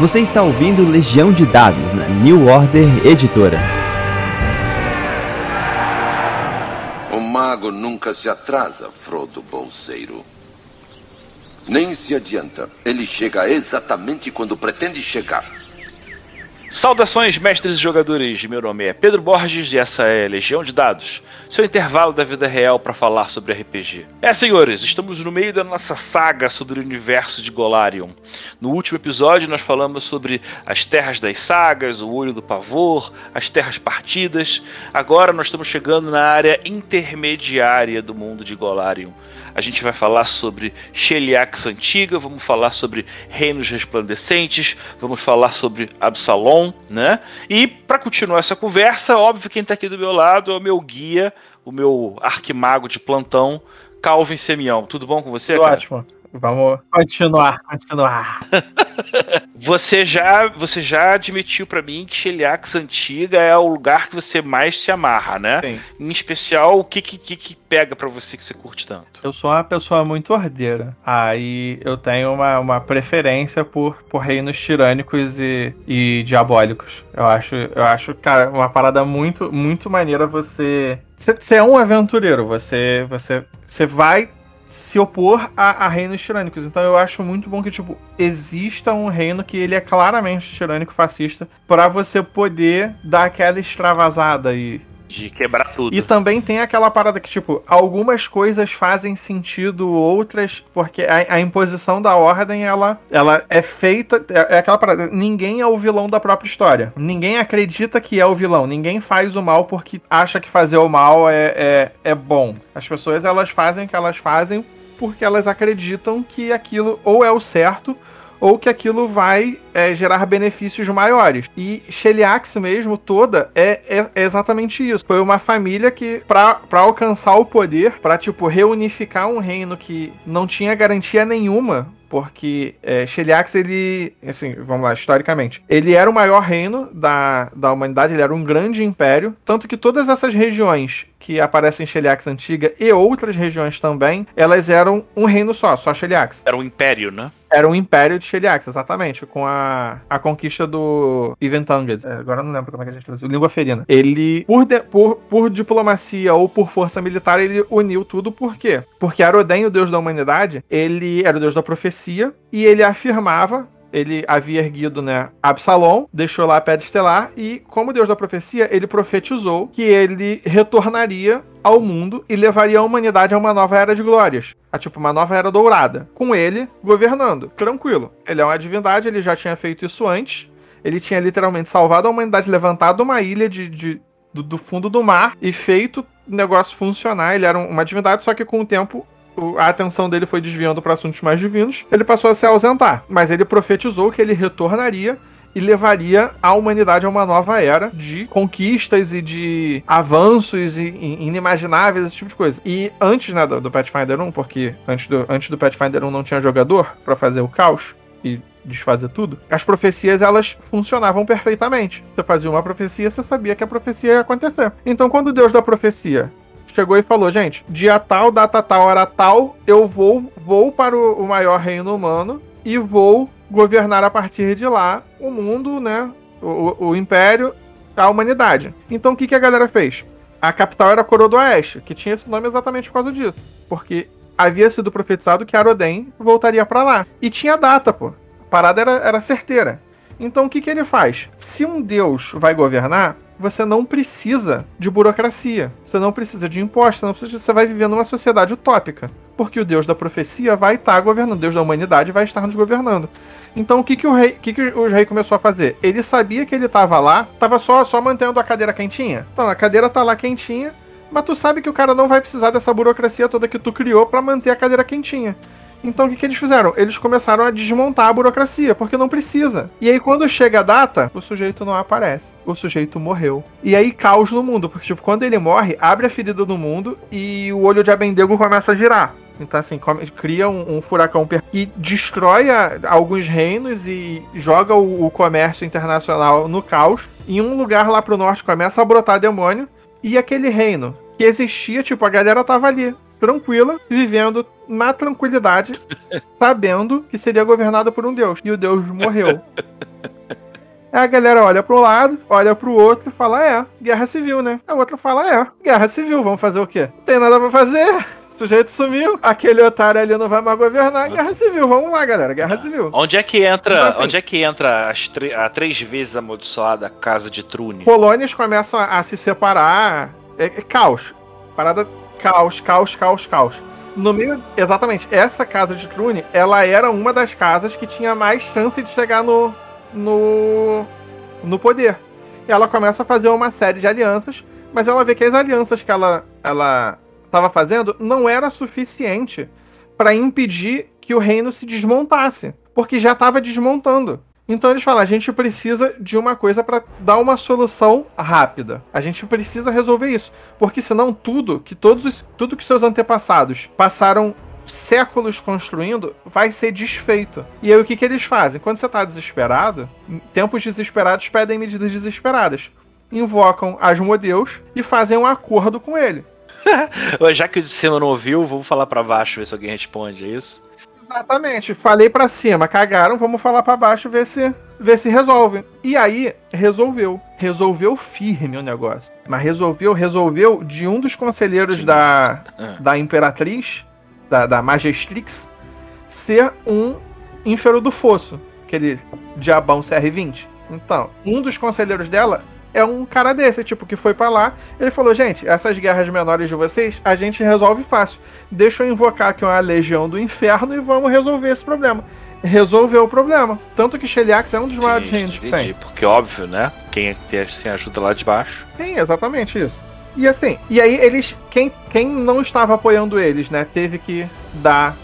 Você está ouvindo Legião de Dados na New Order Editora. O mago nunca se atrasa, Frodo Bolseiro. Nem se adianta. Ele chega exatamente quando pretende chegar. Saudações, mestres e jogadores. Meu nome é Pedro Borges e essa é Legião de Dados, seu intervalo da vida real para falar sobre RPG. É, senhores, estamos no meio da nossa saga sobre o universo de Golarion. No último episódio, nós falamos sobre as terras das sagas, o olho do pavor, as terras partidas. Agora, nós estamos chegando na área intermediária do mundo de Golarion a gente vai falar sobre Sheliax Antiga, vamos falar sobre Reinos Resplandecentes, vamos falar sobre Absalom, né? E para continuar essa conversa, óbvio, quem está aqui do meu lado é o meu guia, o meu arquimago de plantão, Calvin Semião. Tudo bom com você, cara? Ótimo. Vamos continuar, continuar. você já, você já admitiu para mim que Sheliax Antiga é o lugar que você mais se amarra, né? Sim. Em especial, o que que, que pega para você que você curte tanto? Eu sou uma pessoa muito ordeira. Aí eu tenho uma, uma preferência por, por reinos tirânicos e, e diabólicos. Eu acho, eu acho, cara, uma parada muito, muito maneira você você é um aventureiro, você, você, você vai se opor a, a, reinos tirânicos. Então eu acho muito bom que, tipo, exista um reino que ele é claramente tirânico, fascista, para você poder dar aquela extravasada e de quebrar tudo. E também tem aquela parada que, tipo, algumas coisas fazem sentido, outras. Porque a, a imposição da ordem, ela, ela é feita. É, é, aquela parada. Ninguém é o vilão da própria história. Ninguém acredita que é o vilão. Ninguém faz o mal porque acha que fazer o mal é, é, é bom. As pessoas, elas fazem o que elas fazem porque elas acreditam que aquilo ou é o certo ou que aquilo vai é, gerar benefícios maiores. E Sheliax mesmo toda é, é, é, exatamente isso. Foi uma família que, para alcançar o poder, para tipo, reunificar um reino que não tinha garantia nenhuma porque é, Sheliax, ele, assim, vamos lá, historicamente, ele era o maior reino da, da humanidade, ele era um grande império, tanto que todas essas regiões que aparecem em Sheliax antiga e outras regiões também, elas eram um reino só, só Sheliax. Era um império, né? Era um império de Sheliax, exatamente, com a, a conquista do Iventanged. É, agora eu não lembro como é que a gente traduziu. Língua ferina. Ele, por, de, por, por diplomacia ou por força militar, ele uniu tudo. Por quê? Porque Aroden, o deus da humanidade, ele era o deus da profecia e ele afirmava ele havia erguido, né, Absalom, deixou lá a Pedra Estelar e, como Deus da profecia, ele profetizou que ele retornaria ao mundo e levaria a humanidade a uma nova era de glórias. A tipo uma nova era dourada. Com ele governando. Tranquilo. Ele é uma divindade, ele já tinha feito isso antes. Ele tinha literalmente salvado a humanidade, levantado uma ilha de, de do, do, fundo do mar e feito o negócio funcionar. Ele era uma divindade, só que com o tempo a atenção dele foi desviando para assuntos mais divinos, ele passou a se ausentar. Mas ele profetizou que ele retornaria e levaria a humanidade a uma nova era de conquistas e de avanços inimagináveis, esse tipo de coisa. E antes né, do, do Pathfinder 1, porque antes do, antes do Pathfinder 1 não tinha jogador para fazer o caos e desfazer tudo, as profecias elas funcionavam perfeitamente. Você fazia uma profecia, você sabia que a profecia ia acontecer. Então, quando Deus da profecia chegou e falou: gente, dia tal, data tal, hora tal, eu vou, vou para o, maior reino humano e vou governar a partir de lá o mundo, né? O, o império, a humanidade. Então o que, que a galera fez? A capital era Coroa do Oeste, que tinha esse nome exatamente por causa disso. Porque havia sido profetizado que Aroden voltaria para lá. E tinha data, pô. A parada era, era certeira. Então o que, que ele faz? Se um deus vai governar, você não precisa de burocracia, você não precisa de impostos, você, não precisa, você vai viver numa sociedade utópica. Porque o Deus da profecia vai estar governando, o Deus da humanidade vai estar nos governando. Então o que, que o rei, que, que o rei começou a fazer? Ele sabia que ele estava lá, estava só, só mantendo a cadeira quentinha. Então a cadeira está lá quentinha, mas tu sabe que o cara não vai precisar dessa burocracia toda que tu criou para manter a cadeira quentinha. Então o que, que eles fizeram? Eles começaram a desmontar a burocracia, porque não precisa. E aí quando chega a data, o sujeito não aparece. O sujeito morreu. E aí caos no mundo, porque tipo, quando ele morre, abre a ferida do mundo e o olho de Abendego começa a girar. Então, assim, cria um, um furacão que destrói a, alguns reinos e joga o, o, comércio internacional no caos. Em um lugar lá pro norte começa a brotar demônio. E aquele reino que existia, tipo, a galera tava ali tranquila, vivendo na tranquilidade, sabendo que seria governada por um deus. E o deus morreu. Aí a galera olha pro lado, olha pro outro e fala: É, guerra civil, né? A outra fala: É, guerra civil, vamos fazer o quê? Não tem nada pra fazer. O sujeito sumiu, aquele otário ali não vai mais governar. Guerra civil, vamos lá, galera, guerra civil. Onde é que entra, Então, assim- onde é que entra a três vezes amaldiçoada casa de Trune? Colônias começam a, a se separar. É, é caos. Parada caos, caos, caos, caos. No meio, exatamente, essa casa de Trune, ela era uma das casas que tinha mais chance de chegar no, no, no poder. E ela começa a fazer uma série de alianças, mas ela vê que as alianças que ela ela estava fazendo não era suficiente para impedir que o reino se desmontasse, porque já estava desmontando. Então eles falam, a gente precisa de uma coisa para dar uma solução rápida. A gente precisa resolver isso, porque senão tudo que todos os, tudo que seus antepassados passaram séculos construindo vai ser desfeito. E aí o que, que eles fazem? Quando você está desesperado, em tempos desesperados pedem medidas desesperadas. Invocam Asmodeus e fazem um acordo com ele. Já que o cima não ouviu, vamos falar pra baixo, ver se alguém responde, é isso? Exatamente. Falei pra cima, cagaram, vamos falar pra baixo ver se ver se resolve. E aí resolveu, resolveu firme o negócio. Mas resolveu, resolveu de um dos conselheiros da Ah. da imperatriz, da, da Magistrix, ser um ínfero do fosso, aquele diabão CR20. Então, um dos conselheiros dela é um cara desse, tipo, que foi pra lá. Ele falou: gente, essas guerras menores de vocês, a gente resolve fácil. Deixa eu invocar aqui uma legião do inferno e vamos resolver esse problema. Resolveu o problema. Tanto que Sheliax é um dos maiores reinos que tem. Porque óbvio, né? Quem tem sem ajuda lá de baixo. Sim, exatamente isso. E assim, e aí eles. Quem, quem não estava apoiando eles, né, teve que dar,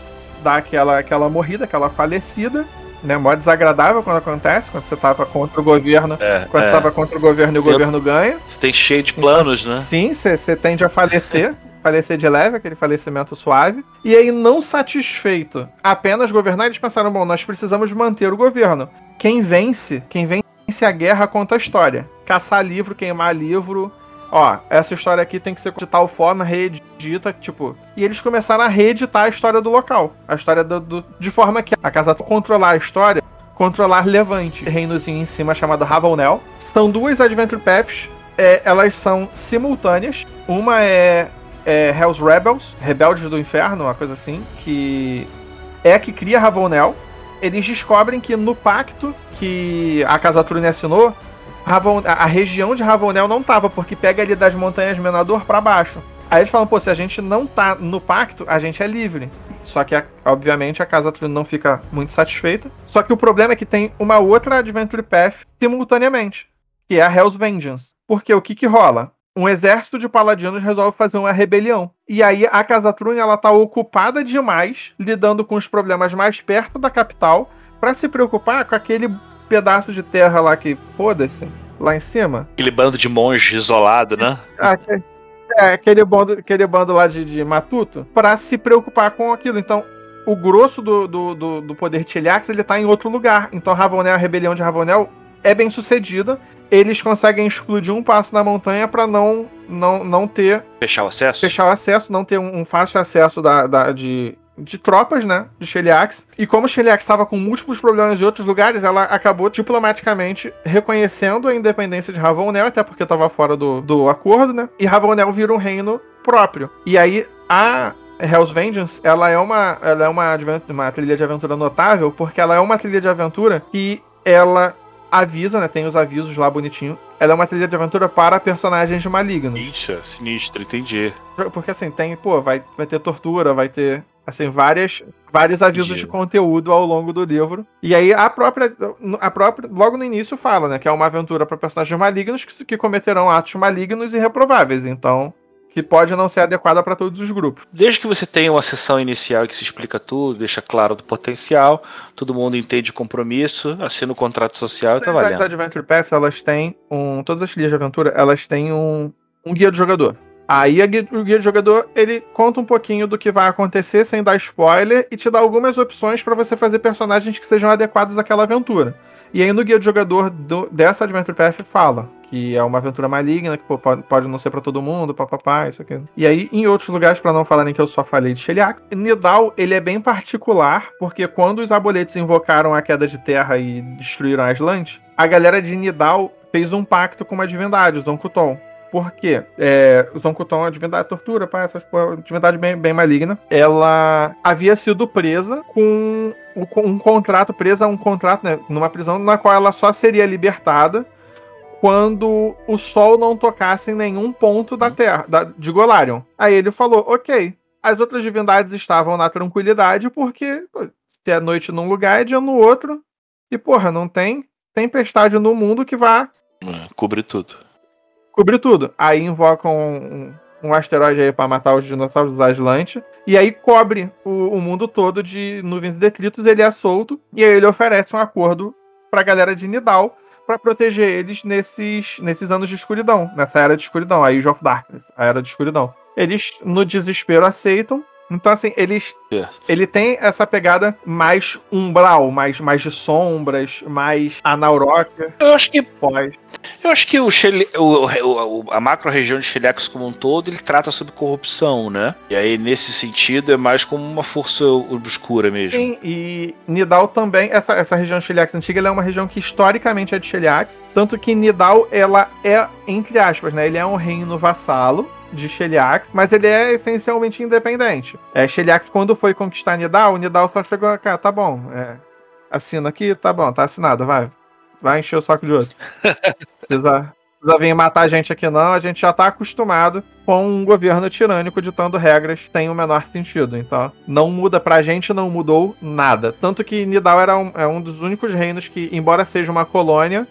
dar aquela, aquela morrida, aquela falecida, né? Mó desagradável quando acontece, quando você tava contra o governo. É, Quando você é. tava contra o governo e o Sim. governo ganha. Você tem cheio de planos, né? Sim, você você tende a falecer. falecer de leve, aquele falecimento suave. E aí, não satisfeito apenas governar, eles pensaram: bom, nós precisamos manter o governo. Quem vence, quem vence a guerra conta a história. Caçar livro, queimar livro. Ó, essa história aqui tem que ser de tal forma, reedita, tipo. E eles começaram a reeditar a história do local. A história do, do- de forma que a casa controlar a história, controlar Levante, reinozinho em cima chamado Ravelnel. São duas Adventure Paths. é, elas são simultâneas. Uma é, é Hell's Rebels, Rebeldes do Inferno, uma coisa assim, que é a que cria Ravelnel. Eles descobrem que no pacto que a Casa Trune assinou, Ravon- a a região de Ravonel não tava, porque pega ali das montanhas Menador pra baixo. Aí eles falam, pô, se a gente não tá no pacto, a gente é livre. Só que, obviamente, a Casa Trune não fica muito satisfeita. Só que o problema é que tem uma outra Adventure Path simultaneamente, que é a Hell's Vengeance. Porque o que que rola? Um exército de paladinos resolve fazer uma rebelião. E aí a Casa Trune, ela tá ocupada demais, lidando com os problemas mais perto da capital, pra se preocupar com aquele pedaço de terra lá que, foda-se, lá em cima. Aquele bando de monge isolado, né? Aque- é, aquele bando, aquele bando lá de, de Matuto, pra se preocupar com aquilo. Então, o grosso do, do, do, do poder de Cheliax, ele tá em outro lugar. Então, Ravonel, a rebelião de Ravonel é bem sucedida. Eles conseguem explodir um passo na montanha pra não, não, não ter Fechar o acesso? fechar o acesso, não ter um, um fácil acesso da, da- de, de tropas, né? De Sheliax. E como Sheliax estava com múltiplos problemas de outros lugares, ela acabou diplomaticamente reconhecendo a independência de Ravonel, até porque estava fora do, do acordo, né? E Ravonel vira um reino próprio. E aí a Hell's Vengeance, ela é uma, ela é uma, uma trilha de aventura notável, porque ela é uma trilha de aventura que ela avisa, né? Tem os avisos lá bonitinho. Ela é uma trilha de aventura para personagens malignos. Ixi, sinistro, entendi. Porque assim, tem, pô, vai, vai ter tortura, vai ter, assim, várias, vários avisos Entendi. de conteúdo ao longo do livro. E aí a própria, a própria, logo no início fala, né, que é uma aventura para personagens malignos que, que cometerão atos malignos e reprováveis. Então, que pode não ser adequada para todos os grupos. Desde que você tenha uma sessão inicial que se explica tudo, deixa claro do potencial, todo mundo entende o compromisso, assina o contrato social e tá As valendo. Adventure Paths, elas têm um, todas as trilhas de aventura, elas têm um, um guia do jogador. Aí a o guia do jogador, ele conta um pouquinho do que vai acontecer sem dar spoiler e te dá algumas opções para você fazer personagens que sejam adequados àquela aventura. E aí no guia do jogador do- dessa Adventure Path fala que é uma aventura maligna, que pô, pode, não ser pra todo mundo, papapá, isso aqui. E aí, em outros lugares, pra não falarem que eu só falei de Sheliax, Nidal, ele é bem particular, porque quando os aboletes invocaram a queda de terra e destruíram Aslante, a galera de Nidal fez um pacto com uma divindade, o Zonkuton. Por quê? É, Zonkuton é uma divindade tortura, pá, essas porra, divindade bem, bem maligna. Ela havia sido presa com um, contrato, presa a um contrato, né, numa prisão na qual ela só seria libertada quando o sol não tocasse em nenhum ponto da Terra, da, de Golarion. Aí ele falou, ok. As outras divindades estavam na tranquilidade porque se é noite num lugar, é dia no outro. E, porra, não tem tempestade no mundo que vá É, Cobre tudo. Cobrir tudo. Aí invocam um, um asteroide aí pra matar os dinossauros dos Aslante. E aí cobre o, o mundo todo de nuvens e detritos. Ele é solto. E aí ele oferece um acordo pra galera de Nidal pra proteger eles nesses, nesses anos de escuridão. Nessa era de escuridão. Age of Darkness. A era de escuridão. Eles, no desespero, aceitam. Então, assim, eles ele tem essa pegada mais umbral, mais, mais de sombras, mais anauróquia, Eu acho que pós. Eu acho que o, o- o- o- a macro-região de Sheliax como um todo, ele trata sobre corrupção, né? E aí, nesse sentido, é mais como uma força obscura mesmo. Sim, e Nidal também, essa, essa região de Sheliax antiga, ela é uma região que historicamente é de Sheliax, tanto que Nidal, ela é, entre aspas, né, ele é um reino vassalo de Sheliax, mas ele é essencialmente independente. É, Sheliax, quando foi conquistar Nidal, Nidal só chegou a cá, tá bom, é, assina aqui, tá bom, tá assinado, vai. Vai encher o saco de outro. Precisa, precisa vir matar a gente aqui não, a gente já tá acostumado com um governo tirânico ditando regras que tem o menor sentido. Então, não muda pra gente, não mudou nada. Tanto que Nidal era um, é um dos únicos reinos que, embora seja uma colônia,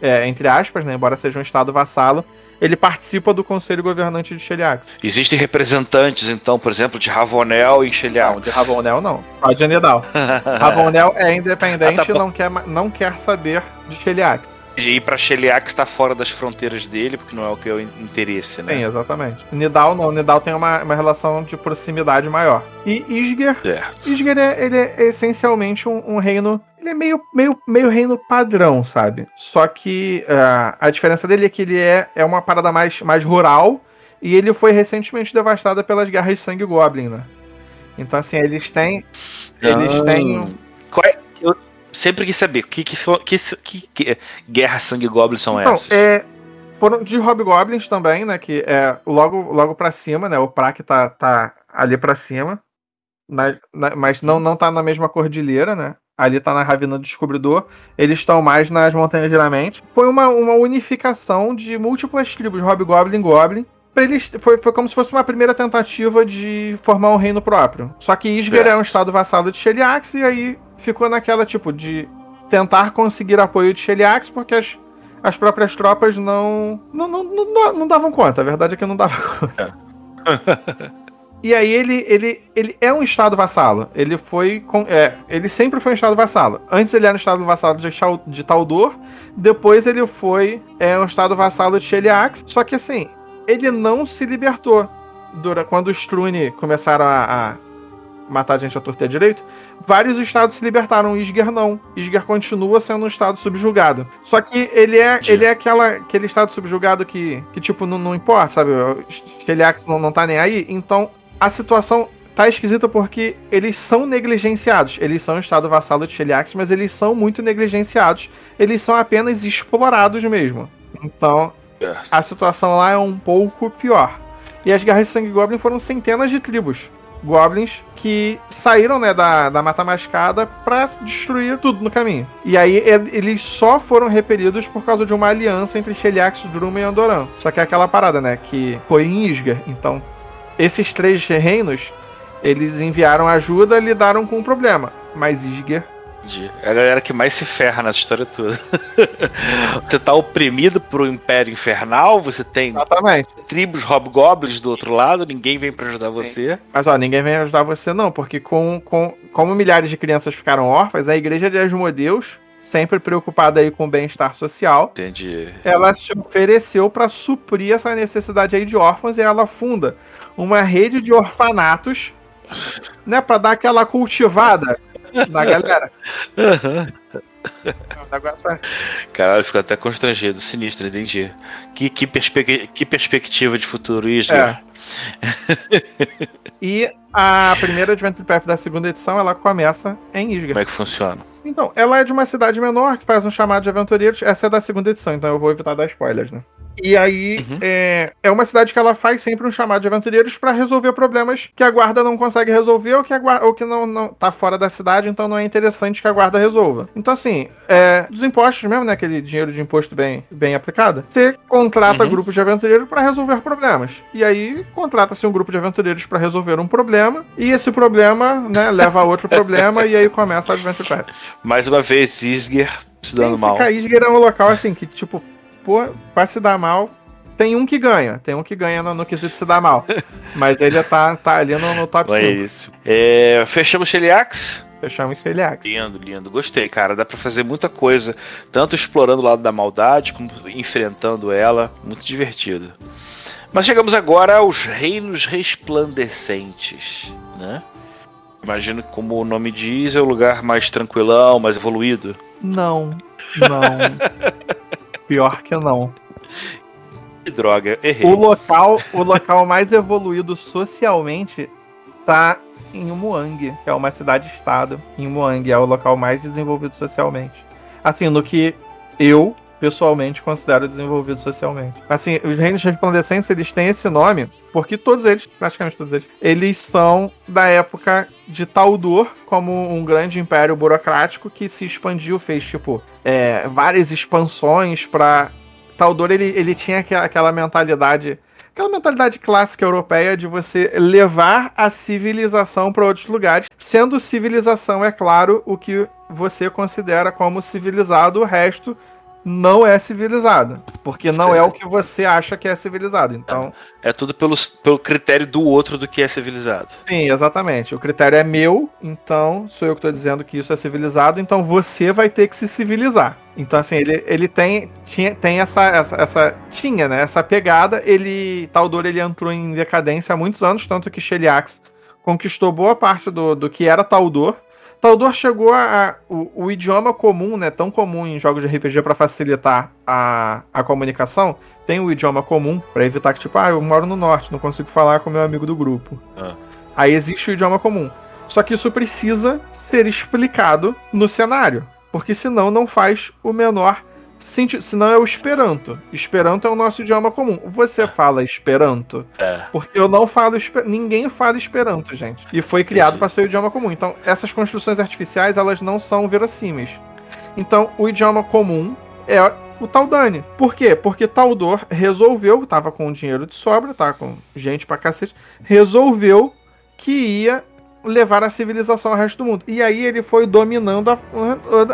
é, entre aspas, né, embora seja um estado vassalo, ele participa do conselho governante de Sheliax. Existem representantes, então, por exemplo, de Ravonel em Não, Sheliax. de Ravonel não. Só de. Ravonel é independente Ah, tá e bom. não quer, não quer saber de Sheliax. E ir pra Sheliax tá fora das fronteiras dele, porque não é o que é o interesse, né? Sim, exatamente. Nidal não. Nidal tem uma, uma relação de proximidade maior. E Isger. Certo. Isger é, ele é essencialmente um, um reino. Ele é meio, meio, meio reino padrão, sabe? Só que ah, a diferença dele é que ele é, é uma parada mais, mais rural. E ele foi recentemente devastado pelas guerras de sangue Goblin, né? Então, assim, eles têm. Eles Ah. têm. Qual é- Eu sempre quis saber, que, que, que, que guerra sangue goblin são Então, essas? é, foram de Hobgoblins também, né? Que é logo, logo pra cima, né? O Prak tá, tá ali pra cima. na- na- mas não, não tá na mesma cordilheira, né? Ali tá na Ravina do Descobridor. Eles estão mais nas Montanhas de Lamente. Foi uma, uma unificação de múltiplas tribos, Hobgoblin e Goblin. Pra eles, foi, foi como se fosse uma primeira tentativa de formar um reino próprio. Só que Isger É. é um estado vassalo de Sheliax, e aí ficou naquela, tipo, de tentar conseguir apoio de Sheliax, porque as, as próprias tropas não não, não, não, não davam conta. A verdade é que não davam conta. E aí ele, ele, ele é um estado vassalo. Ele foi. com- é, ele sempre foi um estado vassalo. Antes ele era um estado vassalo de, de Taldor. Depois ele foi é, um estado vassalo de Sheliax. Só que assim, ele não se libertou. Dura, quando os Strune começaram a, a matar gente à torta direito, vários estados se libertaram. Isger não. Isger continua sendo um estado subjugado. Só que ele é, ele é aquela, aquele estado subjugado que, que tipo, não, não importa, sabe? Sheliax não, não tá nem aí. Então, a situação tá esquisita porque eles são negligenciados. Eles são um estado vassalo de Sheliax, mas eles são muito negligenciados. Eles são apenas explorados mesmo. Então. A situação lá é um pouco pior. E as guerras de sangue goblin foram centenas de tribos. Goblins que saíram né, da, da Mata Mascada pra destruir tudo no caminho. E aí eles só foram repelidos por causa de uma aliança entre Sheliax, Drum e Andoran. Só que é aquela parada, né? Que foi em Isgar. Então, esses três reinos, eles enviaram ajuda e lidaram com o problema. Mas Isgar Entendi. É a galera que mais se ferra nessa história toda. você tá oprimido pro Império Infernal, você tem Exatamente. tribos hobgoblins do outro lado, ninguém vem pra ajudar Sim. você. Mas ó, ninguém vem ajudar você não, porque com, com, como milhares de crianças ficaram órfãs, a igreja de Asmodeus, sempre preocupada aí com o bem-estar social, Entendi. ela se ofereceu para suprir essa necessidade aí de órfãos e ela funda uma rede de orfanatos, né, para dar aquela cultivada da galera. É um negócio assim. Caralho, fico até constrangido, sinistro, entendi. Que, que, perspe- que perspectiva de futuro, Isla. É. E a primeira Adventure Path da segunda edição, ela começa em Como Isgard. é que funciona? Então, ela é de uma cidade menor que faz um chamado de aventureiros. Essa é da segunda edição, então eu vou evitar dar spoilers, né? E aí, Uhum. é, é uma cidade que ela faz sempre um chamado de aventureiros pra resolver problemas que a guarda não consegue resolver ou que, a guarda, ou que não, não tá fora da cidade, então não é interessante que a guarda resolva. Então, assim, é, dos impostos mesmo, né? Aquele dinheiro de imposto bem, bem aplicado, você contrata Uhum. grupos de aventureiros pra resolver problemas. E aí, contrata-se um grupo de aventureiros pra resolver um problema, e esse problema, né, leva a outro problema, e aí começa a Adventure Path. Mais uma vez, Isger se dando Esse mal. Caísger é um local assim que, tipo, pô, pra se dar mal, tem um que ganha. Tem um que ganha no, no quesito se dar mal. Mas ele tá, tá ali no, no top Não é 5. isso. É, fechamos Cheliax? Fechamos esse Eliax. Lindo, lindo. Gostei, cara. Dá pra fazer muita coisa. Tanto explorando o lado da maldade, como enfrentando ela. Muito divertido. Mas chegamos agora aos Reinos Resplandecentes, né? Imagino que, como o nome diz, é o lugar mais tranquilão, mais evoluído. Não, não. Pior que não. Que droga, errei. O local, o local mais evoluído socialmente tá em Umuang, que é uma cidade-estado. Em Umuang é o local mais desenvolvido socialmente. Assim, no que eu pessoalmente considero desenvolvido socialmente. Assim, os reinos resplandecentes, eles têm esse nome porque todos eles, praticamente todos eles, eles são da época de Taldor, como um grande império burocrático que se expandiu, fez tipo é, várias expansões para Taldor ele, ele tinha aquela, mentalidade, aquela mentalidade clássica europeia de você levar a civilização para outros lugares, sendo civilização, é claro, o que você considera como civilizado, o resto não é civilizado, porque não é o que você acha que é civilizado. Então, É tudo pelo, pelo critério do outro do que é civilizado. sim, exatamente. O critério é meu, então sou eu que estou dizendo que isso é civilizado, então você vai ter que se civilizar. Então, assim, ele, ele tem, tinha, tem essa, essa, essa. Tinha, né? Essa pegada. Ele. Taldor ele entrou em decadência há muitos anos, tanto que Sheliax conquistou boa parte do, do que era Taldor. Taldor chegou a. a- o, o idioma comum, né? Tão comum em jogos de RPG para facilitar a, a comunicação. Tem o idioma comum, para evitar que, tipo, ah, eu moro no norte, não consigo falar com meu amigo do grupo. Ah. Aí existe o idioma comum. Só que isso precisa ser explicado no cenário. Porque senão não faz o menor sentido. Senão é o Esperanto. Esperanto é o nosso idioma comum. Você fala Esperanto? É. Porque eu não falo Espe- ninguém fala Esperanto, gente. E foi criado para ser o idioma comum. Então, essas construções artificiais, elas não são verossímeis. Então, o idioma comum é o Taldani. Por quê? Porque Taldor resolveu, tava com dinheiro de sobra, tá com gente pra cacete, resolveu que ia levar a civilização ao resto do mundo. E aí ele foi dominando a-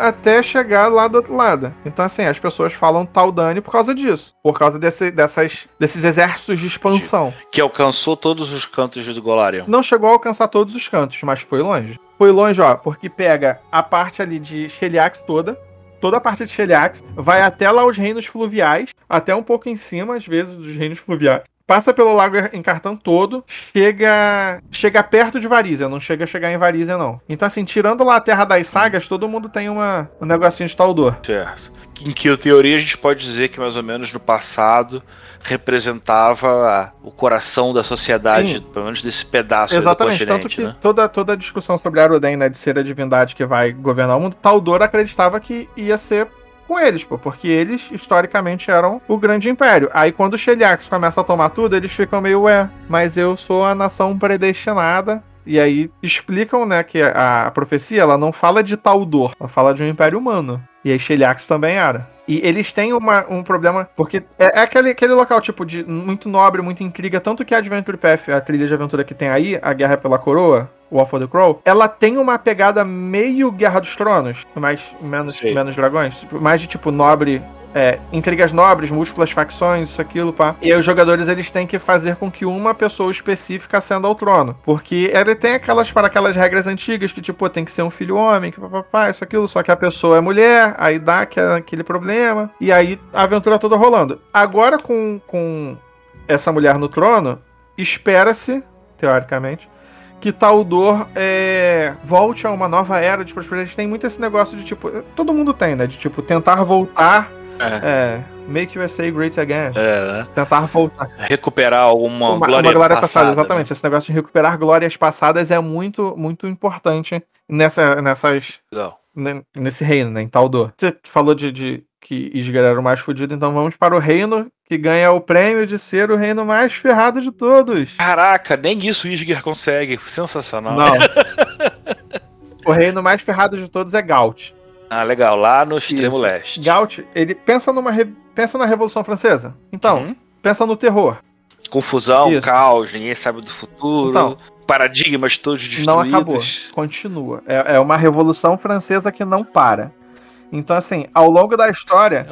até chegar lá do outro lado. Então, assim, as pessoas falam Taldani por causa disso. Por causa desse- dessas, desses exércitos de expansão. Que alcançou todos os cantos do Golarion. Não chegou a alcançar todos os cantos, mas foi longe. Foi longe, ó, porque pega a parte ali de Sheliax toda, toda a parte de Sheliax, vai até lá os reinos fluviais, até um pouco em cima, às vezes, dos reinos fluviais. Passa pelo lago Encartão todo, chega chega perto de Varizia, não chega a chegar em Varizia, não. Então, assim, tirando lá a Terra das Sagas, todo mundo tem uma, um negocinho de Taldor. Certo. Em que teoria a gente pode dizer que mais ou menos no passado representava o coração da sociedade, Sim. pelo menos desse pedaço Exatamente, tanto que né? toda, toda a discussão sobre Aruden, né, de ser a divindade que vai governar o mundo, Taldor acreditava que ia ser com eles, pô, porque eles, historicamente, eram o grande império. Aí, quando os Sheliax começam a tomar tudo, eles ficam meio, ué, mas eu sou a nação predestinada. E aí explicam, né, que a, a profecia, ela não fala de Taldor, ela fala de um império humano. E aí Sheliax também era. E eles têm uma- um problema, porque é, é aquele, aquele local, tipo, de muito nobre, muita intriga, tanto que a Adventure Path, a trilha de aventura que tem aí, a Guerra pela Coroa, War for the Crow, ela tem uma pegada meio Guerra dos Tronos, mas menos, menos dragões, tipo, mais de tipo nobre. É, intrigas nobres, múltiplas facções, isso, aquilo, pá. E aí os jogadores eles têm que fazer com que uma pessoa específica ascenda ao trono. Porque ele tem aquelas para aquelas regras antigas que, tipo, tem que ser um filho homem, que papapá, isso, aquilo, só que a pessoa é mulher, aí dá aquele problema. E aí a aventura toda rolando. Agora com, com essa mulher no trono, espera-se, teoricamente, que Taldor é, volte a uma nova era de prosperidade. Tem muito esse negócio de tipo. Todo mundo tem, né? De tipo, tentar voltar. É. Make USA Great Again. É, né? Tentar voltar. Recuperar alguma Uma, glória, uma glória passada, passada. né? exatamente. Esse negócio de recuperar glórias passadas é muito, muito importante nessa, nessas, Né? Legal. ne- nesse reino, né? Em Taldor. Você falou de, de que Isgar era o mais fudido, então vamos para o reino que ganha o prêmio de ser o reino mais ferrado de todos. Caraca, nem isso o Isger consegue. Sensacional. Não. o reino mais ferrado de todos é Gaut. Ah, legal. Lá no extremo Isso. leste. Gaut, ele pensa numa re- pensa na Revolução Francesa. Então, Uhum. pensa no terror. Confusão, Isso. caos, ninguém sabe do futuro. Então. paradigmas todos destruídos. Não acabou. Continua. É, é uma revolução francesa que não para. Então, assim, ao longo da história,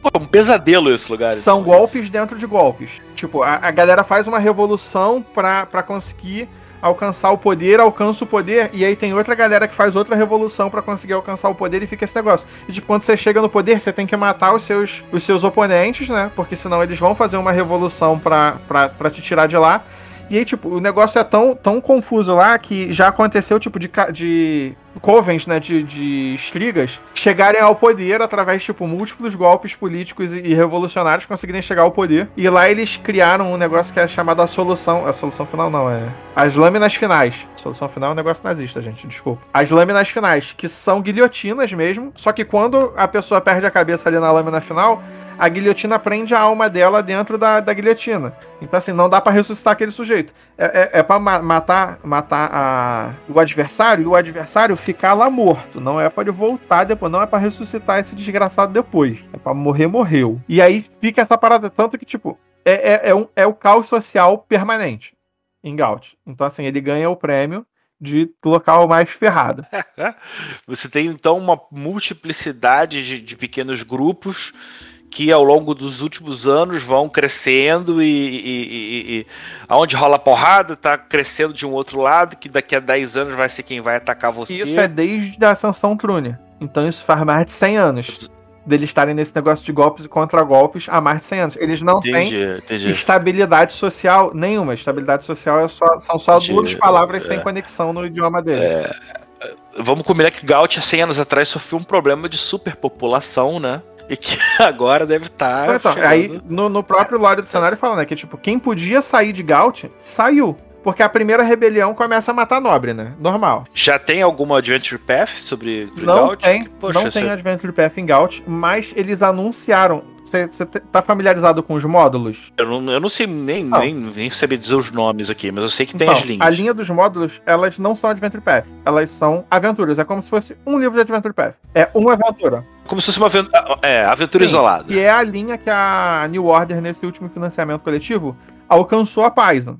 Pô, é um pesadelo esse lugar. são então. golpes dentro de golpes. Tipo, a, a galera faz uma revolução pra, pra conseguir alcançar o poder, alcança o poder, e aí tem outra galera que faz outra revolução pra conseguir alcançar o poder e fica esse negócio. E tipo, quando você chega no poder, você tem que matar os seus, os seus oponentes, né? Porque senão eles vão fazer uma revolução pra, pra, pra te tirar de lá. E aí, tipo, o negócio é tão, tão confuso lá que já aconteceu, tipo, de, de covens, né, de, de estrigas, chegarem ao poder através, tipo, múltiplos golpes políticos e, revolucionários conseguirem chegar ao poder. E lá eles criaram um negócio que é chamado a solução. A solução final não, é. As lâminas finais. Solução final é um negócio nazista, gente, desculpa. As lâminas finais, que são guilhotinas mesmo, só que quando a pessoa perde a cabeça ali na lâmina final, a guilhotina prende a alma dela dentro da, da guilhotina. Então, assim, não dá pra ressuscitar aquele sujeito. É, é, é pra ma- matar, matar a, o adversário e o adversário ficar lá morto. Não é pra ele voltar depois. Não é pra ressuscitar esse desgraçado depois. É pra morrer, morreu. E aí fica essa parada. Tanto que, tipo, é, é, é, um, é o caos social permanente em Gaut. Então, assim, ele ganha o prêmio de local mais ferrado. Você tem então uma multiplicidade de, de pequenos grupos que ao longo dos últimos anos vão crescendo e, e, e- e- aonde rola porrada tá crescendo de um outro lado que daqui a 10 anos vai ser quem vai atacar você. E isso é desde a Ascensão Trune. Então isso faz mais de 100 anos deles estarem nesse negócio de golpes e contra-golpes há mais de 100 anos. Eles não têm Entendi, entendi. estabilidade social nenhuma. Estabilidade social é só- são só Entendi, duas palavras é. sem conexão no idioma deles. Vamos combinar que Gaut há 100 anos atrás sofreu um problema de superpopulação, né? E que agora deve estar. Então, aí no, no próprio lore do cenário fala, né, que tipo, quem podia sair de Gaut, saiu. Porque a primeira rebelião começa a matar nobre, né? Normal. Já tem alguma Adventure Path sobre sobre Não Gaut? tem, Poxa, não tem você- Adventure Path em Gaut, mas eles anunciaram. Você tá familiarizado com os módulos? Eu não, eu não sei nem, Não. nem, nem saber dizer os nomes aqui, mas eu sei que tem Então, as linhas. A linha dos módulos, elas não são Adventure Path, elas são aventuras. É como se fosse um livro de Adventure Path. É uma aventura. Como se fosse uma aventura, é, aventura Sim, isolada. E é a linha que a New Order, nesse último financiamento coletivo, alcançou a Python.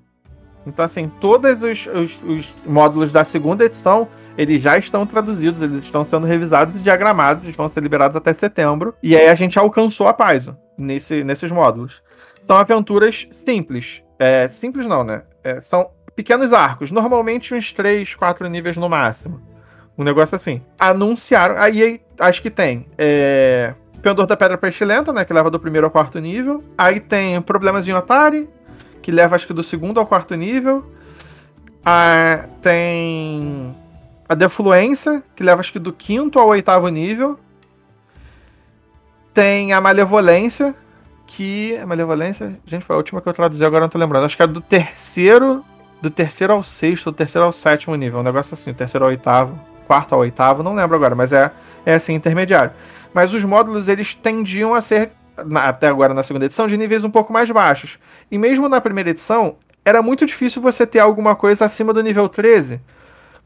Então, assim, todos os, os- os módulos da segunda edição, eles já estão traduzidos, eles estão sendo revisados e diagramados, eles vão ser liberados até setembro. E aí a gente alcançou a Python nesse, nesses módulos. São aventuras simples. É, simples não, né? É, são pequenos arcos, normalmente uns 3, 4 níveis no máximo. Um negócio assim. Anunciaram. Aí acho que tem. É, Pendor da Pedra Pestilenta, né? Que leva do primeiro ao quarto nível. Aí tem Problemas em Otari, que leva acho que do segundo ao quarto nível. Ah, tem a Defluência, que leva acho que do quinto ao oitavo nível. Tem a Malevolência, que. A Malevolência, gente, foi a última que eu traduzi, agora não tô lembrando. Acho que é do terceiro. Do terceiro ao sexto, do terceiro ao sétimo nível. Um negócio assim, do terceiro ao oitavo, quarto ao oitavo, não lembro agora, mas é, é assim, intermediário. Mas os módulos, eles tendiam a ser, na- até agora na segunda edição, de níveis um pouco mais baixos. E mesmo na primeira edição, era muito difícil você ter alguma coisa acima do nível 13,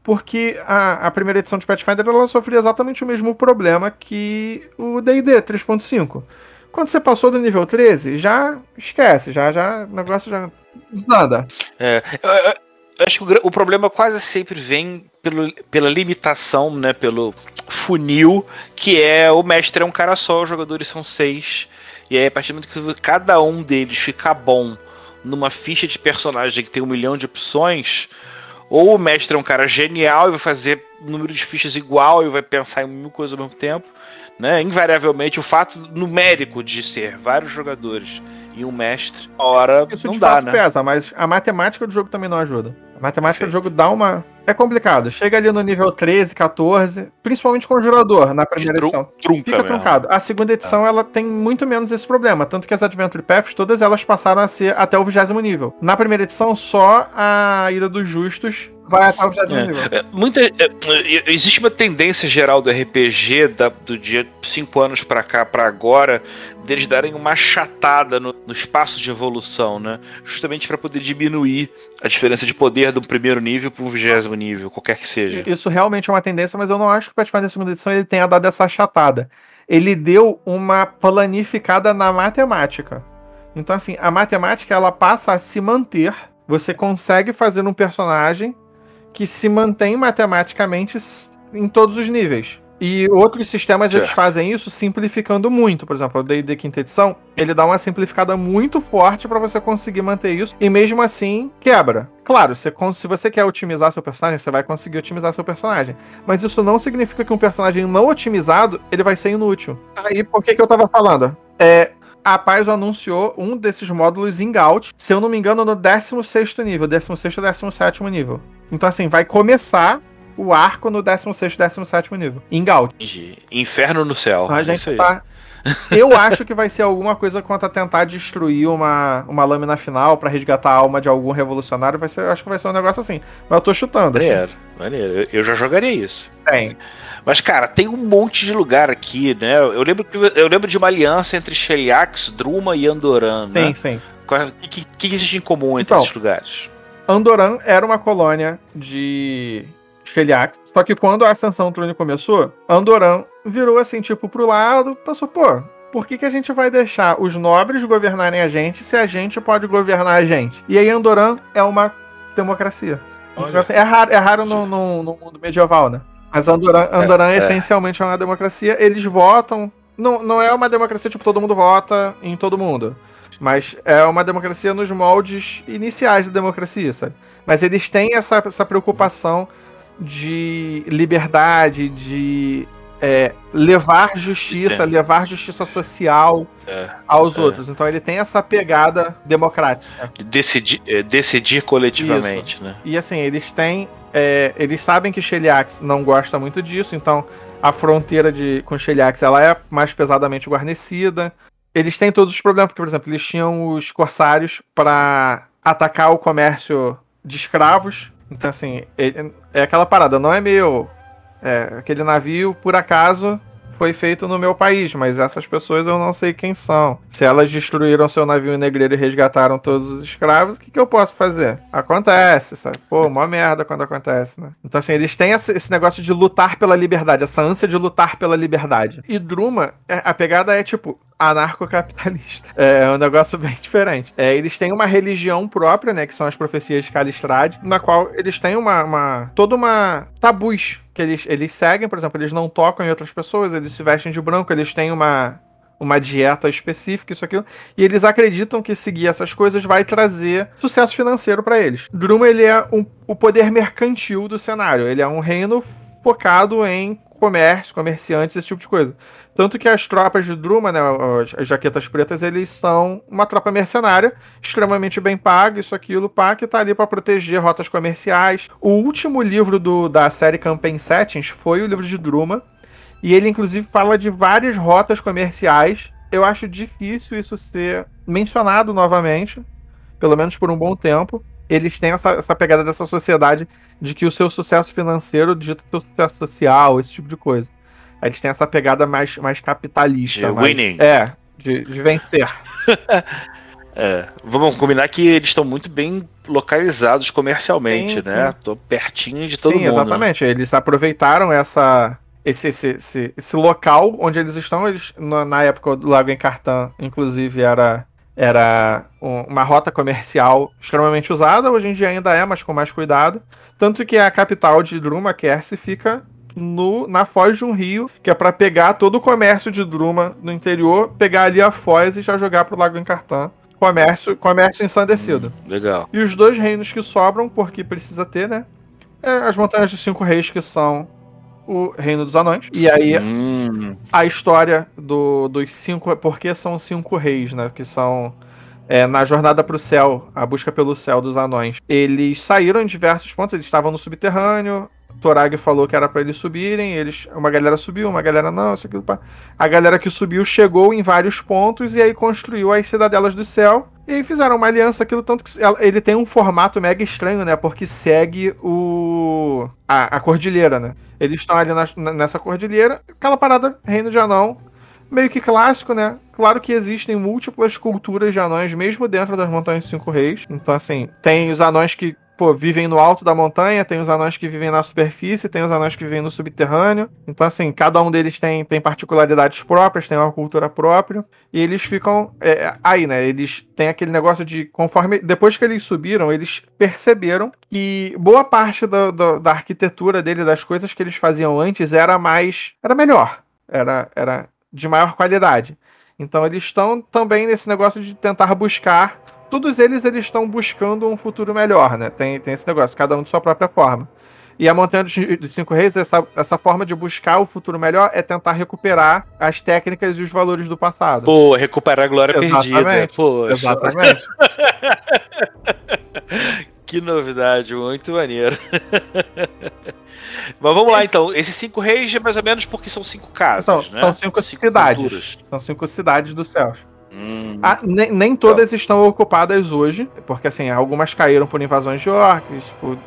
porque a, a primeira edição de Pathfinder ela sofria exatamente o mesmo problema que o D&D 3.5. Quando você passou do nível 13, já esquece, já, já o negócio já desanda. É, acho que o, o problema quase sempre vem pelo, pela limitação, né? Pelo funil, que é o mestre é um cara só, os jogadores são seis. E aí, a partir do momento que cada um deles ficar bom numa ficha de personagem que tem um milhão de opções, ou o mestre é um cara genial e vai fazer número de fichas igual e vai pensar em mil coisas ao mesmo tempo. Né? Invariavelmente, o fato numérico de ser vários jogadores e um mestre, hora Isso não de dá, fato né? pesa, mas a matemática do jogo também não ajuda. A matemática Perfeito. do jogo dá uma. É complicado. Chega ali no nível 13, 14, principalmente conjurador na primeira Tru- edição. Trunca Fica mesmo. truncado. A segunda edição ela tem muito menos esse problema, tanto que as Adventure Paths todas elas passaram a ser até o vigésimo nível. Na primeira edição só a Ira dos Justos vai até o vigésimo É. nível. É, Muita, é, é, existe uma tendência geral do RPG da- do dia 5 anos pra cá, pra agora, deles darem uma chatada no, no espaço de evolução, né? Justamente pra poder diminuir a diferença de poder do primeiro nível pro vigésimo nível, qualquer que seja. Isso realmente é uma tendência, mas eu não acho que o Pathfinder segunda edição ele tenha dado essa achatada. Ele deu uma planificada na matemática. Então assim, a matemática ela passa a se manter. Você consegue fazer um personagem que se mantém matematicamente em todos os níveis. E outros sistemas eles fazem isso simplificando muito. Por exemplo, o D&D quinta edição, ele dá uma simplificada muito forte para você conseguir manter isso e mesmo assim quebra. Claro, você se você quer otimizar seu personagem, você vai conseguir otimizar seu personagem. Mas isso não significa que um personagem não otimizado, ele vai ser inútil. Aí, por que que eu tava falando? É, a Paizo anunciou um desses módulos em Gaut, se eu não me engano, no 16º nível, 16º e 17º nível. Então, assim, vai começar o arco no 16º e 17º nível, em Gaut. Inferno no céu. A é isso gente aí. tá... Eu acho que vai ser alguma coisa quanto a tentar destruir uma, uma lâmina final pra resgatar a alma de algum revolucionário. Vai ser, eu acho que vai ser um negócio assim. Mas eu tô chutando. Assim. Maneiro, maneiro. Eu, eu já jogaria isso. Tem. Mas, cara, tem um monte de lugar aqui, né? Eu lembro, que, eu lembro de uma aliança entre Sheliax, Druma e Andoran, né? Sim, sim. Qual- O que, que, que existe em comum entre Então, esses lugares? Andoran era uma colônia de Sheliax. Só que quando a ascensão Trune começou, Andoran virou assim, tipo, pro lado, pensou, pô, por que, que a gente vai deixar os nobres governarem a gente se a gente pode governar a gente? E aí Andoran é uma democracia. Olha. É raro, é raro no, no- no mundo medieval, né? Mas Andoran, Andoran é. essencialmente é uma democracia. Eles votam. Não, não é uma democracia tipo todo mundo vota em todo mundo. Mas é uma democracia nos moldes iniciais da democracia, sabe? Mas eles têm essa, essa preocupação de liberdade, de é, levar justiça, levar justiça social É, aos É. outros. Então ele tem essa pegada democrática. de decidir, é, decidir coletivamente, né? E assim, eles têm. é, eles sabem que Sheliax não gosta muito disso, então a fronteira de, com Sheliax ela é mais pesadamente guarnecida. Eles têm todos os problemas, porque, por exemplo, eles tinham os corsários para atacar o comércio de escravos. Então, assim, é aquela parada, não é meu. É, aquele navio, por acaso, foi feito no meu país, mas essas pessoas eu não sei quem são. Se elas destruíram seu navio negreiro e resgataram todos os escravos, o que, que eu posso fazer? Acontece, sabe? Pô, uma merda quando acontece, né? Então, assim, eles têm esse negócio de lutar pela liberdade, essa ânsia de lutar pela liberdade. E Druma, é- a pegada é tipo anarcocapitalista. É um negócio bem diferente. É, eles têm uma religião própria, né? Que são as profecias de Calistrade, na qual eles têm uma. uma toda uma. tabus que eles, eles seguem, por exemplo, eles não tocam em outras pessoas, eles se vestem de branco, eles têm uma. Uma dieta específica, isso aquilo. E eles acreditam que seguir essas coisas vai trazer sucesso financeiro para eles. Druma, ele é um- o poder mercantil do cenário. Ele é um reino focado em comércio, comerciantes, esse tipo de coisa. Tanto que as tropas de Druma, né, as- as jaquetas pretas, eles são uma tropa mercenária, extremamente bem paga, isso, aquilo, pá, que tá ali para proteger rotas comerciais. O último livro do, da série Campaign Settings foi o livro de Druma, e ele, inclusive, fala de várias rotas comerciais. Eu acho difícil isso ser mencionado novamente, pelo menos por um bom tempo. Eles têm essa, essa pegada dessa sociedade de que o seu sucesso financeiro dita o seu sucesso social, esse tipo de coisa. Eles têm essa pegada mais, mais capitalista. De mais- winning. É, de, de vencer. É, vamos combinar que eles estão muito bem localizados comercialmente, Sim, né? sim. Tô pertinho de todo Sim, mundo. exatamente. Eles aproveitaram essa, esse, esse, esse, esse local onde eles estão. Eles, na, na época do Lago Encartã, inclusive, era, era um- uma rota comercial extremamente usada. Hoje em dia ainda é, mas com mais cuidado. Tanto que a capital de Druma, Kerse, fica no, na foz de um rio, que é para pegar todo o comércio de Druma no interior, pegar ali a foz e já jogar pro Lago Encartã. Comércio, comércio ensandecido. Legal. E os dois reinos que sobram, porque precisa ter, né? É as Montanhas dos Cinco Reis, que são o Reino dos Anões. E aí Hum, a história do, dos cinco. Porque são cinco reis, né? Que são é, na jornada para o céu, a busca pelo céu dos anões, eles saíram em diversos pontos, eles estavam no subterrâneo. Torag falou que era para eles subirem, eles, uma galera subiu, uma galera não, isso aquilo. Pá. A galera que subiu chegou em vários pontos e aí construiu as cidadelas do céu. E aí fizeram uma aliança, aquilo tanto que ele tem um formato mega estranho, né? Porque segue o a, a cordilheira, né? Eles estão ali na, nessa cordilheira, aquela parada Reino de Anão, meio que clássico, né? Claro que existem múltiplas culturas de anões, mesmo dentro das Montanhas de Cinco Reis. Então, assim, tem os anões que pô, vivem no alto da montanha, tem os anões que vivem na superfície, tem os anões que vivem no subterrâneo. Então, assim, cada um deles tem, tem particularidades próprias, tem uma cultura própria, e eles ficam é, aí, né? Eles têm aquele negócio de, conforme. Depois que eles subiram, eles perceberam que boa parte da, da, da arquitetura dele, das coisas que eles faziam antes, era mais. era melhor. Era, era de maior qualidade. Então eles estão também nesse negócio de tentar buscar. Todos eles eles estão buscando um futuro melhor, né? Tem, tem esse negócio, cada um de sua própria forma. E a Montanha dos Cinco Reis, essa, essa forma de buscar o futuro melhor é tentar recuperar as técnicas e os valores do passado. Pô, recuperar a glória Exatamente. perdida. Poxa. Exatamente. que novidade, muito maneiro. Mas vamos lá então. Esses cinco reis é mais ou menos porque são cinco casas, então, né? São cinco, cinco cidades. Culturas. São cinco cidades do céu. Hum. Ah, nem, nem, todas estão ocupadas hoje, porque assim, algumas caíram por invasões de orcs, por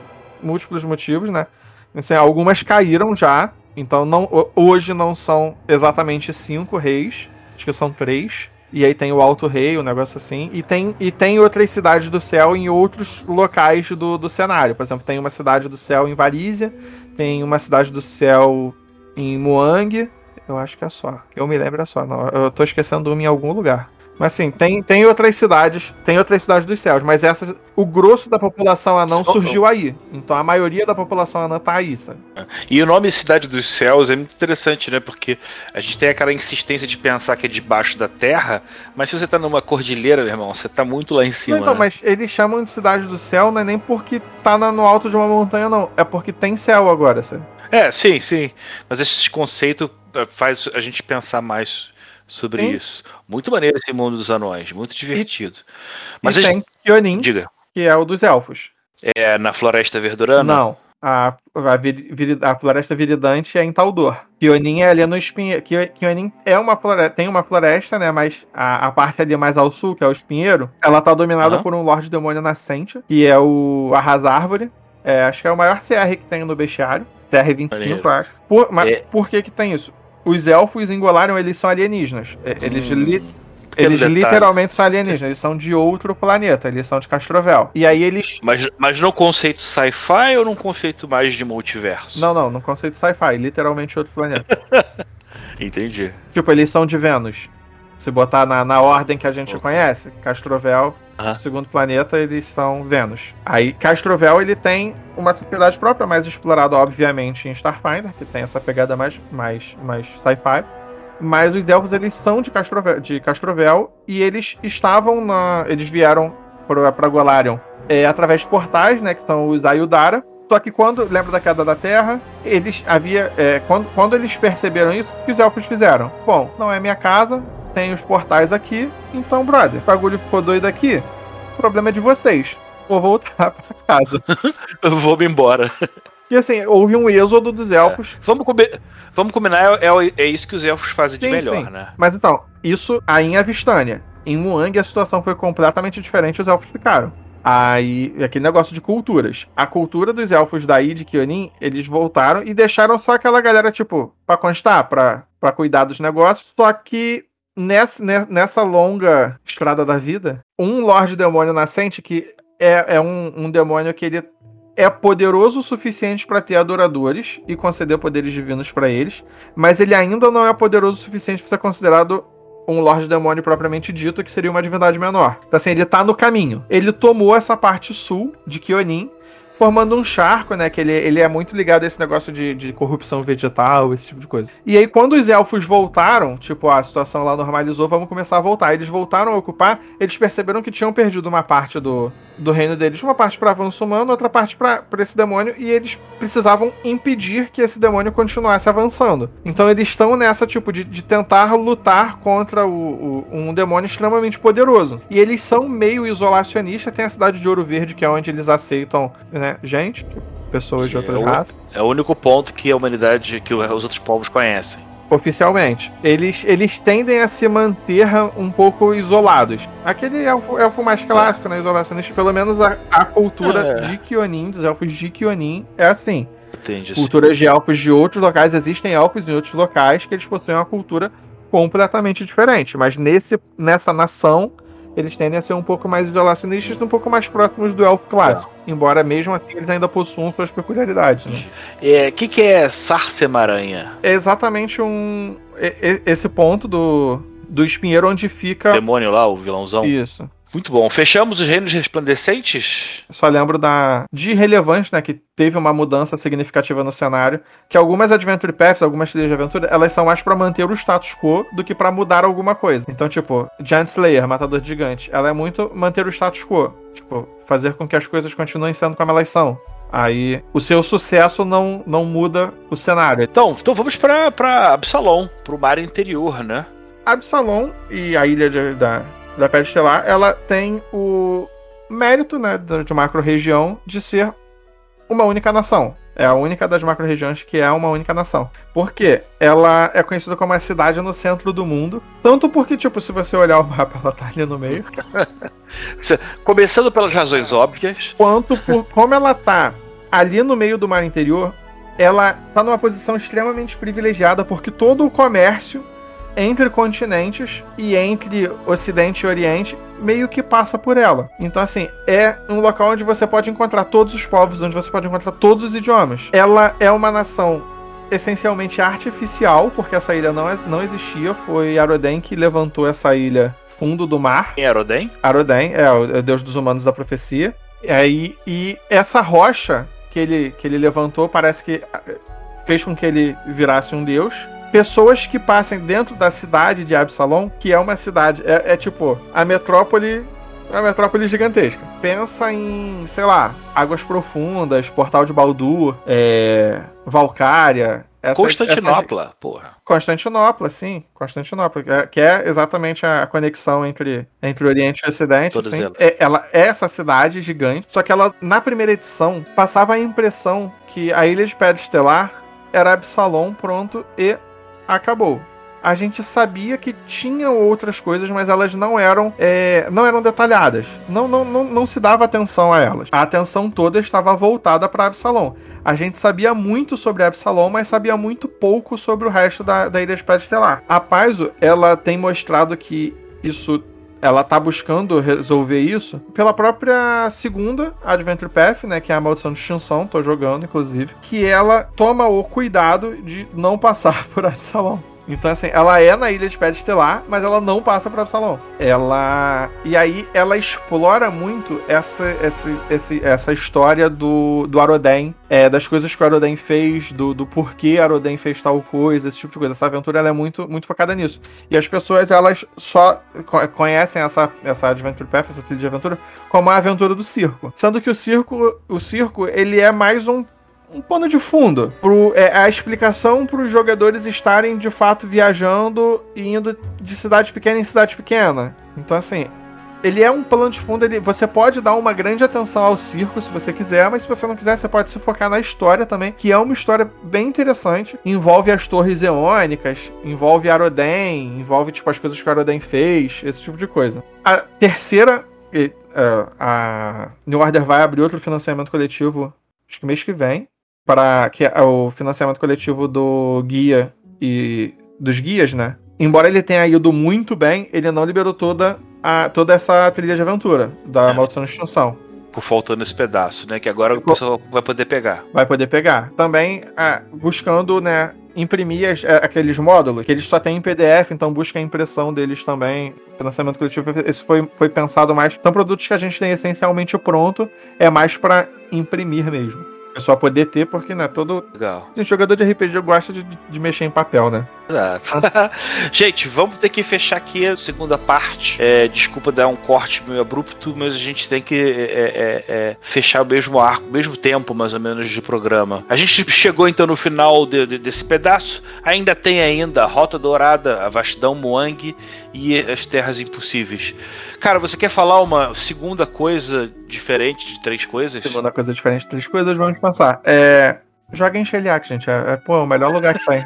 múltiplos motivos, né? Assim, algumas caíram já, então não, hoje não são exatamente cinco reis, acho que são três. E aí tem o Alto Rei, um negócio assim. E tem, e tem outras cidades do céu em outros locais do, do cenário. Por exemplo, tem uma cidade do céu em Varízia, tem uma cidade do céu em Muang. Eu acho que é só. Eu me lembro é só. Não, eu tô esquecendo uma em algum lugar. Mas assim, tem, tem outras cidades, tem outras cidades dos céus, mas essa, o grosso da população anã surgiu aí. Então a maioria da população anã tá aí, sabe? E o nome Cidade dos Céus é muito interessante, né? Porque a gente tem aquela insistência de pensar que é debaixo da terra, mas se você tá numa cordilheira, meu irmão, você tá muito lá em cima. Não, então, né? mas eles chamam de Cidade do Céu, não é nem porque tá no alto de uma montanha, não. É porque tem céu agora, sabe? É, sim, sim. Mas esse conceito eh, faz a gente pensar mais sobre Sim. isso. Muito maneiro esse mundo dos anões, muito divertido. E, Mas e tem Kionin, Diga. que é o dos elfos. É na Floresta Verdurana? Não. A, a, a Floresta Viridante é em Taldor. Kionin é ali no espinheiro. Kionin é uma floresta, tem uma floresta, né? Mas a, a parte ali mais ao sul, que é o espinheiro, ela tá dominada uhum. por um Lorde Demônio Nascente, que é o Arrasa Árvore. É, acho que é o maior CR que tem no bestiário. CR25, acho. Por, mas é. por que que tem isso? Os elfos engolaram, eles são alienígenas. É, eles, hum. li eles literalmente são alienígenas, eles são de outro planeta, eles são de Castrovel. E aí eles. Mas, mas no conceito sci-fi ou num conceito mais de multiverso? Não, não, no conceito sci-fi, literalmente outro planeta. Entendi. Tipo, eles são de Vênus. Se botar na, na ordem que a gente okay. conhece, Castrovel, Uhum. segundo planeta, eles são Vênus. Aí, Castrovel, ele tem uma sociedade própria, mais explorada, obviamente, em Starfinder, que tem essa pegada mais, mais, mais sci-fi. Mas os elfos, eles são de Castrovel, de Castrovel e eles estavam na... Eles vieram para Golarion é, através de portais, né, que são os Ayudara. Só que quando, lembra da queda da Terra, eles havia... É, quando, quando eles perceberam isso, o que os elfos fizeram? Bom, não é minha casa, tem os portais aqui, então, brother, o bagulho ficou doido aqui, o problema é de vocês. Vou voltar pra casa. Vou me embora. E assim, houve um êxodo dos elfos. É. Vamos, vamos combinar, é, é, é, isso que os elfos fazem sim, de melhor, sim. né? Mas então, isso aí em Avistânia. Em Muang a situação foi completamente diferente, os elfos ficaram. Aí, aquele negócio de culturas. A cultura dos elfos daí de Kionin, eles voltaram e deixaram só aquela galera, tipo, pra constar, pra, pra cuidar dos negócios. Só que nessa, nessa longa estrada da vida, um Lorde Demônio Nascente, que é, é um, um demônio que ele é poderoso o suficiente para ter adoradores e conceder poderes divinos para eles, mas ele ainda não é poderoso o suficiente para ser considerado um Lorde Demônio propriamente dito, que seria uma divindade menor. Então, assim, ele tá no caminho. Ele tomou essa parte sul de Kionin formando um charco, né? Que ele, ele é muito ligado a esse negócio de, de corrupção vegetal, esse tipo de coisa. E aí, quando os elfos voltaram, tipo, a situação lá normalizou, vamos começar a voltar. Eles voltaram a ocupar, eles perceberam que tinham perdido uma parte do, do reino deles, uma parte para avanço humano, outra parte para esse demônio, e eles precisavam impedir que esse demônio continuasse avançando. Então eles estão nessa tipo de, de tentar lutar contra o, o, um demônio extremamente poderoso. E eles são meio isolacionistas, tem a cidade de Ouro Verde, que é onde eles aceitam, né, gente, pessoas de outras é raças. É o único ponto que a humanidade, que os outros povos conhecem oficialmente. Eles, eles tendem a se manter um pouco isolados. Aquele elfo, elfo mais clássico, né? Isolacionista, pelo menos a, a cultura é. de Kionin, dos elfos de Kionin, é assim. Entendi. Culturas de elfos de outros locais, existem elfos em outros locais que eles possuem uma cultura completamente diferente. Mas nesse, nessa nação, eles tendem a ser um pouco mais isolacionistas, um pouco mais próximos do elfo clássico. É. Embora mesmo assim eles ainda possuam suas peculiaridades. O né? é, que, que é Sarcemaranha? É exatamente um. Esse ponto do, do espinheiro onde fica. O demônio lá, o vilãozão. Isso. Muito bom. Fechamos os reinos resplandecentes? Só lembro da de relevante, né, que teve uma mudança significativa no cenário, que algumas Adventure Paths, algumas trilhas de aventura, elas são mais para manter o status quo do que para mudar alguma coisa. Então, tipo, Giant Slayer, Matador de Gigante, ela é muito manter o status quo, tipo, fazer com que as coisas continuem sendo como elas são. Aí o seu sucesso não, não muda o cenário. Então, então vamos para Absalom, para o mar interior, né? Absalom e a ilha de, da, da Pedra Estelar, ela tem o mérito, né, de macro-região de ser uma única nação. É a única das macro-regiões que é uma única nação. Porque ela é conhecida como a cidade no centro do mundo. Tanto porque, tipo, se você olhar o mapa, ela tá ali no meio. Começando pelas razões óbvias. Quanto por como ela tá ali no meio do mar interior, ela tá numa posição extremamente privilegiada porque todo o comércio entre continentes e entre Ocidente e Oriente meio que passa por ela. Então, assim, é um local onde você pode encontrar todos os povos, onde você pode encontrar todos os idiomas. Ela é uma nação essencialmente artificial, porque essa ilha não, não existia. Foi Aroden que levantou essa ilha fundo do mar. Quem é Aroden? Aroden, é o deus dos humanos da profecia. E, aí, e essa rocha que ele, que ele levantou parece que eh, fez com que ele virasse um deus pessoas que passem dentro da cidade de Absalom, que é uma cidade, é, é tipo a metrópole uma metrópole gigantesca. Pensa em, sei lá, Águas Profundas, Portal de Baldur, é, Valcária. Essas, Constantinopla, essas... porra. Constantinopla, sim. Constantinopla, que é, que é exatamente a conexão entre, entre Oriente e Ocidente. Assim. É, ela é essa cidade gigante, só que ela, na primeira edição, passava a impressão que a Ilha de Pedra Estelar era Absalom pronto e acabou. A gente sabia que tinha outras coisas, mas elas não eram é, não eram detalhadas. Não, não, não, não se dava atenção a elas. A atenção toda estava voltada para Absalom. A gente sabia muito sobre Absalom, mas sabia muito pouco sobre o resto da, da Ilha Estelar. A Paizo, ela tem mostrado que isso ela tá buscando resolver isso pela própria segunda Adventure Path, né, que é a Maldição de Extinção, tô jogando inclusive, que ela toma o cuidado de não passar por Absalom. Então, assim, ela é na Ilha de Pedra Estelar, mas ela não passa para Absalom. Ela. E aí ela explora muito essa, essa, essa história do, do Aroden, é, das coisas que o Aroden fez, do, do porquê Aroden fez tal coisa, esse tipo de coisa. Essa aventura ela é muito, muito focada nisso. E as pessoas, elas só conhecem essa, essa Adventure Path, essa trilha de aventura, como a aventura do circo. Sendo que o circo, o circo, ele é mais um um pano de fundo. Pro, é, a explicação para os jogadores estarem de fato viajando e indo de cidade pequena em cidade pequena. Então, assim, ele é um plano de fundo. Ele, você pode dar uma grande atenção ao circo se você quiser, mas se você não quiser, você pode se focar na história também, que é uma história bem interessante. Envolve as torres eônicas, envolve Aroden, envolve tipo as coisas que Aroden fez, esse tipo de coisa. A terceira. É, a New Order vai abrir outro financiamento coletivo, acho que mês que vem para que é o financiamento coletivo do guia e dos guias, né? Embora ele tenha ido muito bem, ele não liberou toda, a, toda essa trilha de aventura da é. Maldição de Extinção. Por faltando esse pedaço, né? Que agora Ficou... o pessoal vai poder pegar. Vai poder pegar. Também é, buscando, né? Imprimir as, aqueles módulos, que eles só têm em PDF, então busca a impressão deles também. Financiamento coletivo, esse foi, foi pensado mais. São produtos que a gente tem essencialmente pronto, é mais para imprimir mesmo. Pessoa poder ter, porque, né, todo. Legal. Jogador de RPG gosta de, de mexer em papel, né? Exato. gente, vamos ter que fechar aqui a segunda parte. É, desculpa dar um corte meio abrupto, mas a gente tem que é, é, é, fechar o mesmo arco, o mesmo tempo, mais ou menos, de programa. A gente chegou então no final de, de, desse pedaço. Ainda tem ainda a Rota Dourada, a Vastidão Muang e as Terras Impossíveis. Cara, você quer falar uma segunda coisa diferente de três coisas? Segunda coisa diferente de três coisas, vamos passar. É. Joga em Sheliak, gente. É, é, pô, é o melhor lugar que tem.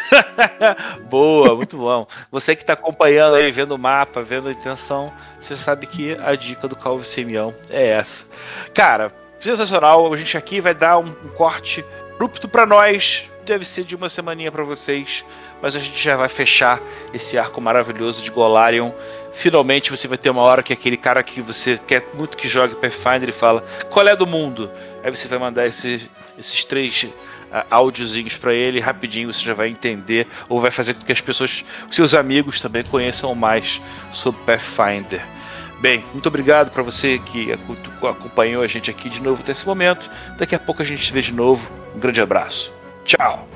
Boa, muito bom. Você que está acompanhando aí, vendo o mapa, vendo a intenção, você sabe que a dica do Calvo Simeão é essa. Cara, sensacional. A gente aqui vai dar um, um corte abrupto para nós. Deve ser de uma semaninha para vocês, mas a gente já vai fechar esse arco maravilhoso de Golarion. Finalmente você vai ter uma hora que aquele cara que você quer muito que jogue Pathfinder e fala: "Qual é do mundo?" Aí você vai mandar esse, esses três uh, áudiozinhos para ele, rapidinho você já vai entender ou vai fazer com que as pessoas, seus amigos também conheçam mais sobre Pathfinder. Bem, muito obrigado para você que acompanhou a gente aqui de novo até esse momento. Daqui a pouco a gente se vê de novo. Um grande abraço. Tchau.